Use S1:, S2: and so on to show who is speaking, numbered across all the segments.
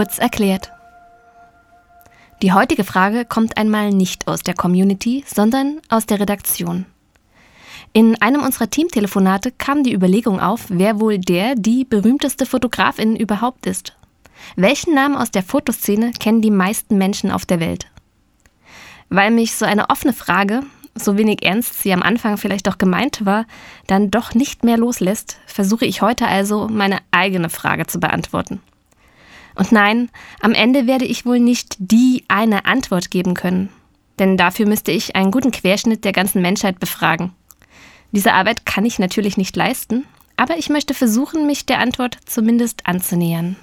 S1: Kurz erklärt. Die heutige Frage kommt einmal nicht aus der Community, sondern aus der Redaktion. In einem unserer Teamtelefonate kam die Überlegung auf, wer wohl der, die berühmteste Fotografin überhaupt ist. Welchen Namen aus der Fotoszene kennen die meisten Menschen auf der Welt? Weil mich so eine offene Frage, so wenig ernst sie am Anfang vielleicht auch gemeint war, dann doch nicht mehr loslässt, versuche ich heute also meine eigene Frage zu beantworten. Und nein, am Ende werde ich wohl nicht die eine Antwort geben können, denn dafür müsste ich einen guten Querschnitt der ganzen Menschheit befragen. Diese Arbeit kann ich natürlich nicht leisten, aber ich möchte versuchen, mich der Antwort zumindest anzunähern.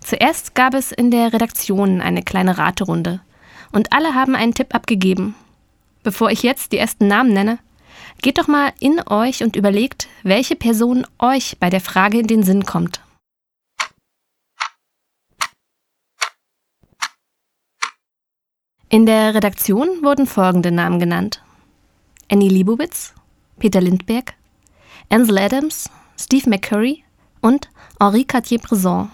S1: Zuerst gab es in der Redaktion eine kleine Raterunde und alle haben einen Tipp abgegeben. Bevor ich jetzt die ersten Namen nenne, geht doch mal in euch und überlegt, welche Person euch bei der Frage in den Sinn kommt. In der Redaktion wurden folgende Namen genannt: Annie Liebowitz, Peter Lindberg, Ansel Adams, Steve McCurry und Henri Cartier-Bresson.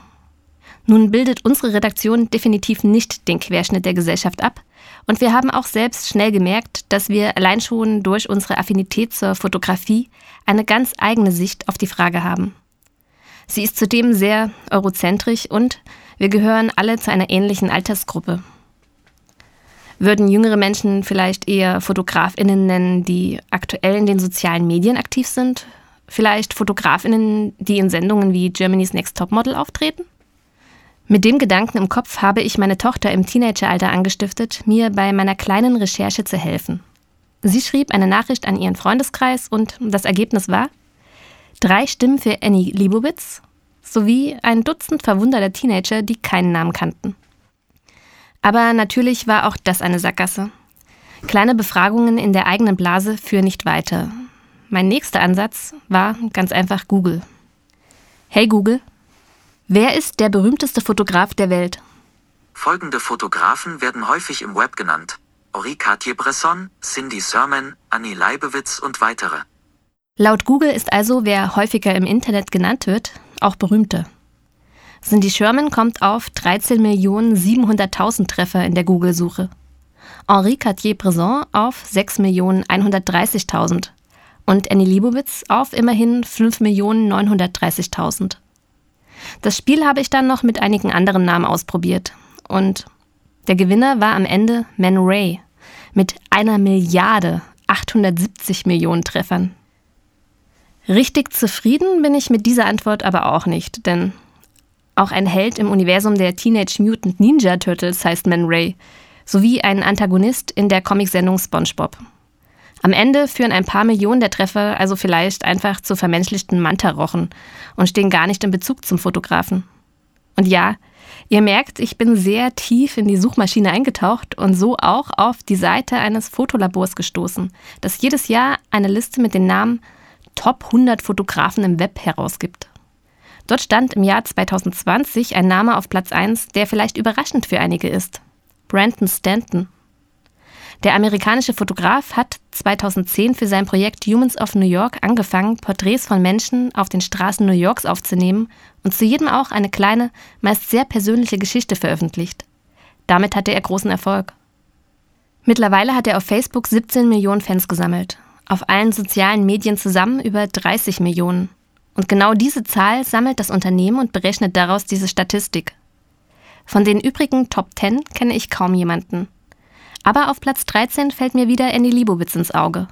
S1: Nun bildet unsere Redaktion definitiv nicht den Querschnitt der Gesellschaft ab. Und wir haben auch selbst schnell gemerkt, dass wir allein schon durch unsere Affinität zur Fotografie eine ganz eigene Sicht auf die Frage haben. Sie ist zudem sehr eurozentrisch und wir gehören alle zu einer ähnlichen Altersgruppe. Würden jüngere Menschen vielleicht eher Fotografinnen nennen, die aktuell in den sozialen Medien aktiv sind? Vielleicht Fotografinnen, die in Sendungen wie Germany's Next Topmodel auftreten? Mit dem Gedanken im Kopf habe ich meine Tochter im Teenageralter angestiftet, mir bei meiner kleinen Recherche zu helfen. Sie schrieb eine Nachricht an ihren Freundeskreis und das Ergebnis war drei Stimmen für Annie Liebowitz sowie ein Dutzend verwunderter Teenager, die keinen Namen kannten. Aber natürlich war auch das eine Sackgasse. Kleine Befragungen in der eigenen Blase führen nicht weiter. Mein nächster Ansatz war ganz einfach Google. Hey Google, Wer ist der berühmteste Fotograf der Welt?
S2: Folgende Fotografen werden häufig im Web genannt. Henri Cartier-Bresson, Cindy Sermon, Annie Leibowitz und weitere.
S1: Laut Google ist also, wer häufiger im Internet genannt wird, auch berühmter. Cindy Sherman kommt auf 13.700.000 Treffer in der Google-Suche. Henri Cartier-Bresson auf 6.130.000 und Annie Leibowitz auf immerhin 5.930.000. Das Spiel habe ich dann noch mit einigen anderen Namen ausprobiert. Und der Gewinner war am Ende Man Ray mit einer Milliarde 870 Millionen Treffern. Richtig zufrieden bin ich mit dieser Antwort aber auch nicht, denn auch ein Held im Universum der Teenage Mutant Ninja Turtles heißt Man Ray, sowie ein Antagonist in der Comicsendung SpongeBob. Am Ende führen ein paar Millionen der Treffer also vielleicht einfach zu vermenschlichten Mantarochen und stehen gar nicht in Bezug zum Fotografen. Und ja, ihr merkt, ich bin sehr tief in die Suchmaschine eingetaucht und so auch auf die Seite eines Fotolabors gestoßen, das jedes Jahr eine Liste mit den Namen Top 100 Fotografen im Web herausgibt. Dort stand im Jahr 2020 ein Name auf Platz 1, der vielleicht überraschend für einige ist. Brandon Stanton. Der amerikanische Fotograf hat 2010 für sein Projekt Humans of New York angefangen, Porträts von Menschen auf den Straßen New Yorks aufzunehmen und zu jedem auch eine kleine, meist sehr persönliche Geschichte veröffentlicht. Damit hatte er großen Erfolg. Mittlerweile hat er auf Facebook 17 Millionen Fans gesammelt, auf allen sozialen Medien zusammen über 30 Millionen. Und genau diese Zahl sammelt das Unternehmen und berechnet daraus diese Statistik. Von den übrigen Top 10 kenne ich kaum jemanden. Aber auf Platz 13 fällt mir wieder Andy Liebowitz ins Auge.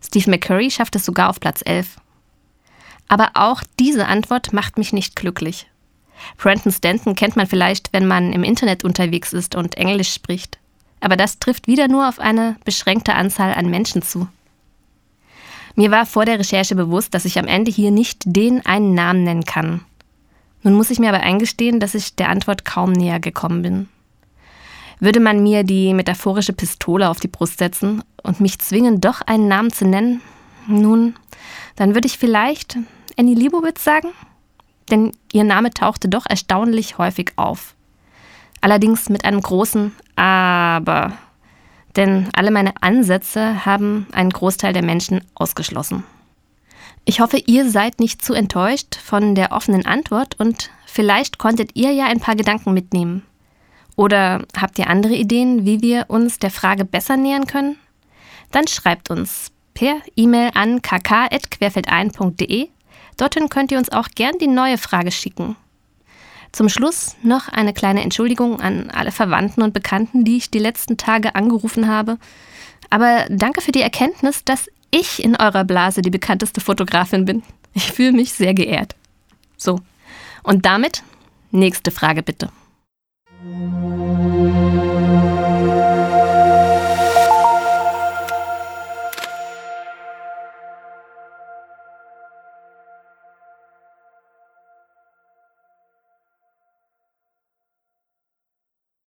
S1: Steve McCurry schafft es sogar auf Platz 11. Aber auch diese Antwort macht mich nicht glücklich. Brandon Stanton kennt man vielleicht, wenn man im Internet unterwegs ist und Englisch spricht. Aber das trifft wieder nur auf eine beschränkte Anzahl an Menschen zu. Mir war vor der Recherche bewusst, dass ich am Ende hier nicht den einen Namen nennen kann. Nun muss ich mir aber eingestehen, dass ich der Antwort kaum näher gekommen bin. Würde man mir die metaphorische Pistole auf die Brust setzen und mich zwingen, doch einen Namen zu nennen, nun, dann würde ich vielleicht Annie Liebowitz sagen, denn ihr Name tauchte doch erstaunlich häufig auf. Allerdings mit einem großen Aber, denn alle meine Ansätze haben einen Großteil der Menschen ausgeschlossen. Ich hoffe, ihr seid nicht zu enttäuscht von der offenen Antwort und vielleicht konntet ihr ja ein paar Gedanken mitnehmen. Oder habt ihr andere Ideen, wie wir uns der Frage besser nähern können? Dann schreibt uns per E-Mail an kk.querfeldein.de. Dorthin könnt ihr uns auch gern die neue Frage schicken. Zum Schluss noch eine kleine Entschuldigung an alle Verwandten und Bekannten, die ich die letzten Tage angerufen habe. Aber danke für die Erkenntnis, dass ich in eurer Blase die bekannteste Fotografin bin. Ich fühle mich sehr geehrt. So, und damit nächste Frage bitte.